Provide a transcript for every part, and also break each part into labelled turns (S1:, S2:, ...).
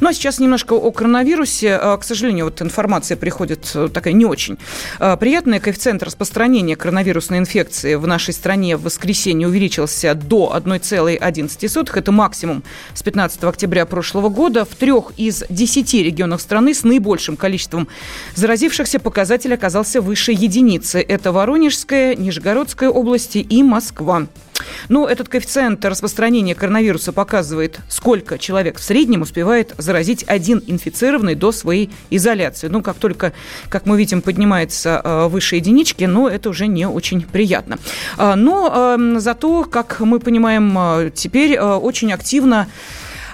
S1: Ну а сейчас немножко о коронавирусе. А, К сожалению, вот информация приходит э, такая не очень а, приятная. Коэффициент распространения коронавирусной инфекции в нашей стране в воскресенье увеличился до 1,11. Это максимум с 15 октября прошлого года. В трех из десяти регионах страны с наибольшим количеством заразившихся показатель оказался выше единицы. Это Воронежская, Нижегородская области и Москва. Ну, этот коэффициент распространения коронавируса показывает, сколько человек в среднем успевает заразить один инфицированный до своей изоляции. Ну, как только, как мы видим, поднимается э, выше единички, но это уже не очень приятно. А, Но зато, как мы понимаем, э, теперь очень активно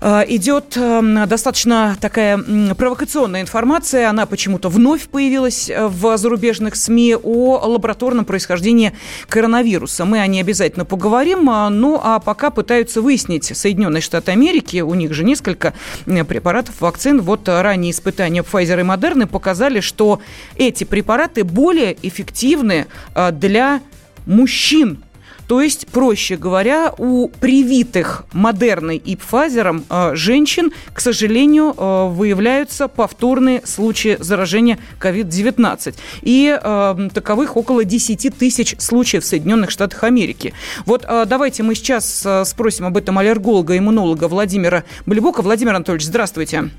S1: идет э, достаточно такая провокационная информация. Она почему-то вновь появилась э, в зарубежных СМИ о лабораторном происхождении коронавируса. Мы о ней обязательно поговорим. а, Ну, а пока пытаются выяснить Соединенные Штаты Америки, у них же несколько э, препаратов, вакцин. Вот э, ранние испытания Pfizer и Moderna показали, что эти препараты более эффективны э, для мужчин, то есть, проще говоря, у привитых Модерной и Пфайзером э, женщин, к сожалению, э, выявляются повторные случаи заражения COVID-19. И э, таковых около 10 тысяч случаев в Соединенных Штатах Америки. Вот давайте мы сейчас спросим об этом аллерголога, иммунолога Владимира Блебока. Владимир Анатольевич. Здравствуйте.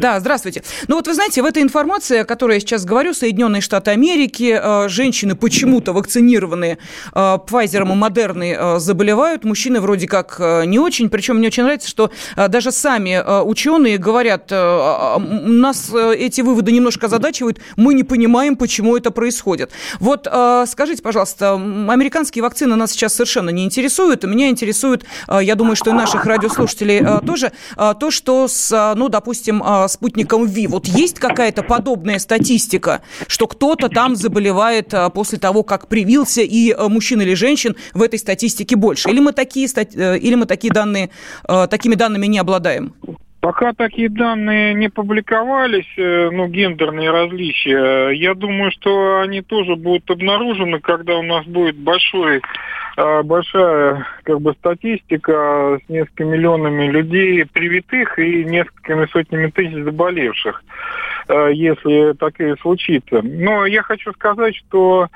S1: Да, здравствуйте. Ну вот вы знаете, в этой информации, о которой я сейчас говорю, Соединенные Штаты Америки, э, женщины почему-то вакцинированные э, Pfizer и Модерной э, заболевают, мужчины вроде как не очень. Причем мне очень нравится, что даже сами ученые говорят, э, нас эти выводы немножко озадачивают, мы не понимаем, почему это происходит. Вот скажите, пожалуйста, американские вакцины нас сейчас совершенно не интересуют, меня интересует, я думаю, что и наших радиослушателей тоже, то, что с, ну, допустим, э, спутником ВИ, вот есть какая-то подобная статистика, что кто-то там заболевает э, после того, как привился, и э, мужчин или женщин в этой статистике больше? Или мы такие, э, или мы такие данные, такими данными не обладаем?
S2: Пока такие данные не публиковались, э, ну, гендерные различия, я думаю, что они тоже будут обнаружены, когда у нас будет большой, э, большая как бы статистика с несколькими миллионами людей привитых и несколькими сотнями тысяч заболевших, э, если такое случится. Но я хочу сказать, что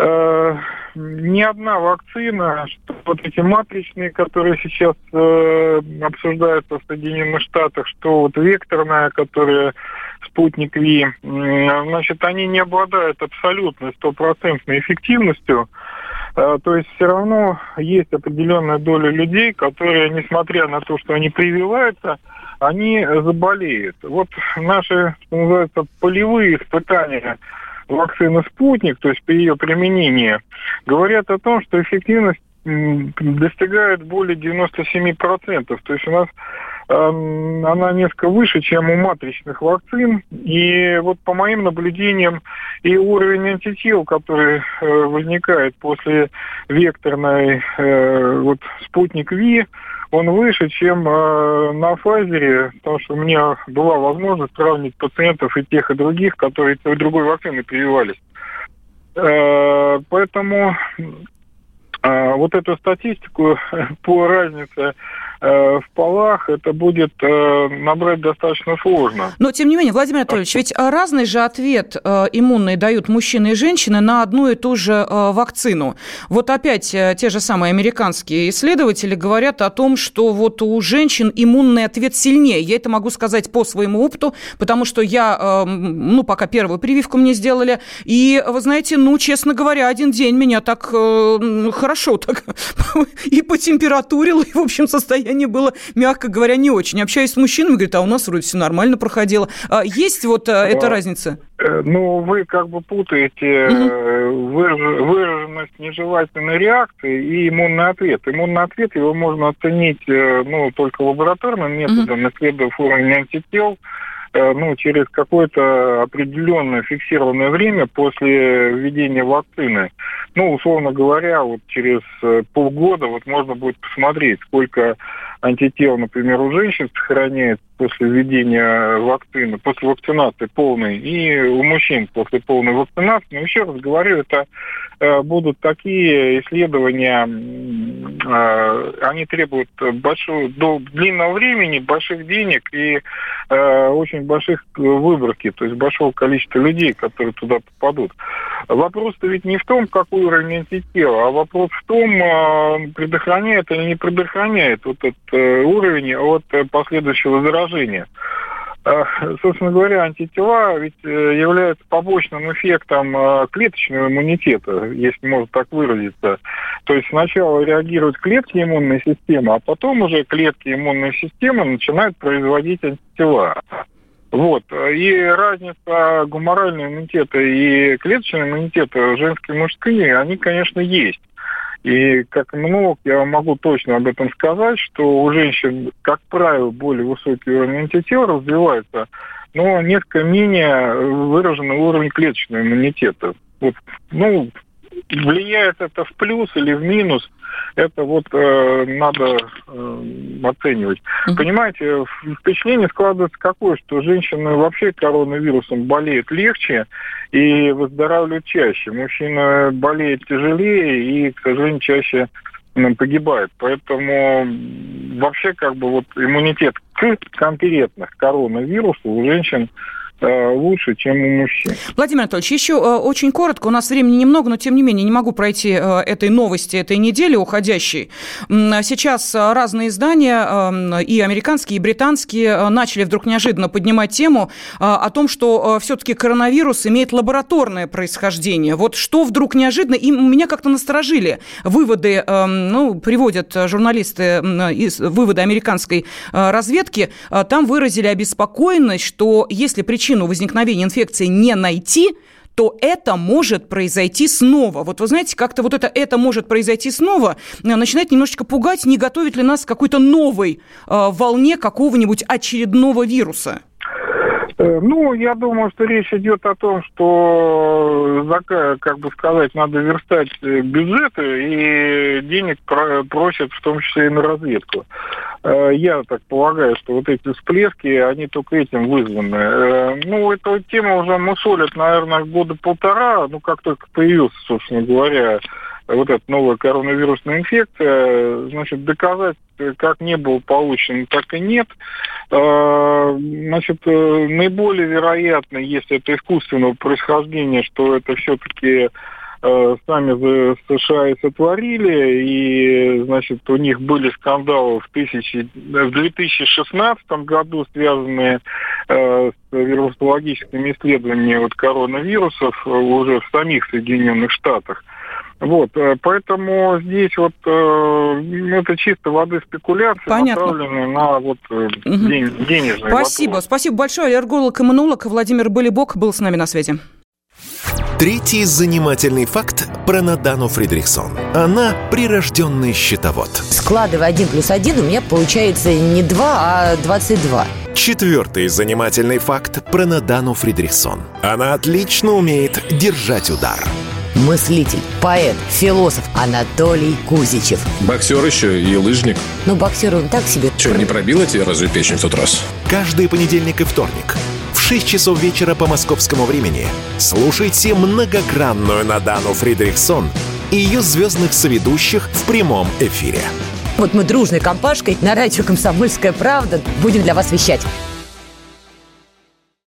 S2: э, ни одна вакцина, что вот эти матричные, которые сейчас э, обсуждаются в Соединенных Штатах, что вот векторная, которая спутник Ви, м, значит, они не обладают абсолютной стопроцентной эффективностью. Э, То есть все равно есть определенная доля людей, которые, несмотря на то, что они прививаются, они заболеют. Вот наши, что называется, полевые испытания вакцины «Спутник», то есть при ее применении, говорят о том, что эффективность достигает более 97%. То есть у нас эм, она несколько выше, чем у матричных вакцин. И вот по моим наблюдениям и уровень антител, который э, возникает после векторной э, вот спутник Ви, он выше, чем э, на Pfizer, потому что у меня была возможность сравнить пациентов и тех, и других, которые той другой вакцины прививались. Э, поэтому э, вот эту статистику по разнице в полах, это будет э, набрать достаточно сложно.
S1: Но, тем не менее, Владимир Анатольевич, ведь э, разный же ответ э, иммунный дают мужчины и женщины на одну и ту же э, вакцину. Вот опять э, те же самые американские исследователи говорят о том, что вот у женщин иммунный ответ сильнее. Я это могу сказать по своему опыту, потому что я, э, ну, пока первую прививку мне сделали, и, вы знаете, ну, честно говоря, один день меня так э, хорошо так и потемпературило, и, в общем, состояние было, мягко говоря, не очень. Общаюсь с мужчинами, говорят, а у нас вроде все нормально проходило. А есть вот э, эта разница?
S2: Э, Ну, вы как бы путаете выраж- выраженность нежелательной реакции и иммунный ответ. Иммунный ответ его можно оценить ну, только лабораторным методом, исследуя уровень антител ну, через какое-то определенное фиксированное время после введения вакцины. Ну, условно говоря, вот через э, полгода вот можно будет посмотреть, сколько антител, например, у женщин сохраняется после введения вакцины, после вакцинации полной, и у мужчин после полной вакцинации. Но еще раз говорю, это э, будут такие исследования, э, они требуют большого, длинного времени, больших денег и э, очень больших выборки, то есть большого количества людей, которые туда попадут. Вопрос-то ведь не в том, какой уровень антитела, а вопрос в том, предохраняет или не предохраняет вот этот уровень от последующего заражения. А, собственно говоря, антитела ведь э, являются побочным эффектом клеточного иммунитета, если можно так выразиться. То есть сначала реагируют клетки иммунной системы, а потом уже клетки иммунной системы начинают производить антитела. Вот. И разница гуморального иммунитета и клеточного иммунитета женской и мужской, они, конечно, есть. И как много я могу точно об этом сказать, что у женщин, как правило, более высокий уровень антител развивается, но несколько менее выраженный уровень клеточного иммунитета. Вот, ну, влияет это в плюс или в минус, это вот э, надо э, оценивать. Mm-hmm. Понимаете, впечатление складывается какое, что женщины вообще коронавирусом болеют легче и выздоравливают чаще. Мужчина болеет тяжелее и, к сожалению, чаще погибает. Поэтому вообще как бы вот иммунитет к конкретно коронавирусу у женщин лучше, чем у мужчин.
S1: Владимир Анатольевич, еще э, очень коротко, у нас времени немного, но тем не менее не могу пройти э, этой новости этой недели уходящей. Сейчас разные издания, и американские, и британские, начали вдруг неожиданно поднимать тему о том, что все-таки коронавирус имеет лабораторное происхождение. Вот что вдруг неожиданно, и меня как-то насторожили выводы, ну, приводят журналисты из выводы американской разведки, там выразили обеспокоенность, что если причина причину возникновения инфекции не найти, то это может произойти снова. Вот вы знаете, как-то вот это «это может произойти снова» э, начинает немножечко пугать, не готовит ли нас к какой-то новой э, волне какого-нибудь очередного вируса.
S2: Э, ну, я думаю, что речь идет о том, что, как бы сказать, надо верстать э, бюджеты, и денег просят в том числе и на разведку. Э, я так полагаю, что вот эти всплески, они только этим вызваны. Ну, эту тему уже мусолят, наверное, года полтора, ну, как только появился, собственно говоря, вот эта новая коронавирусная инфекция, значит, доказать как не было получено, так и нет. А, значит, э, наиболее вероятно, если это искусственного происхождения, что это все-таки э, сами США и сотворили, и, значит, у них были скандалы в, тысячи, в 2016 году, связанные э, с вирусологическими исследованиями вот, коронавирусов уже в самих Соединенных Штатах. Вот, э, поэтому здесь вот э, это чисто воды спекуляции, Понятно. направленные на вот угу. день, денежные
S1: Спасибо, вопрос. спасибо большое. Аллерголог-иммунолог Владимир Болибок был с нами на связи.
S3: Третий занимательный факт про Надану Фридрихсон. Она прирожденный счетовод.
S4: Складывая один плюс один, у меня получается не два, а двадцать два.
S3: Четвертый занимательный факт про Надану Фридрихсон. Она отлично умеет держать удар
S4: мыслитель, поэт, философ Анатолий Кузичев.
S5: Боксер еще и лыжник.
S4: Ну, боксер он так себе.
S5: Че, не пробила тебе разве печень в тот раз?
S3: Каждый понедельник и вторник в 6 часов вечера по московскому времени слушайте многогранную Надану Фридрихсон и ее звездных соведущих в прямом эфире.
S4: Вот мы дружной компашкой на радио «Комсомольская правда» будем для вас вещать.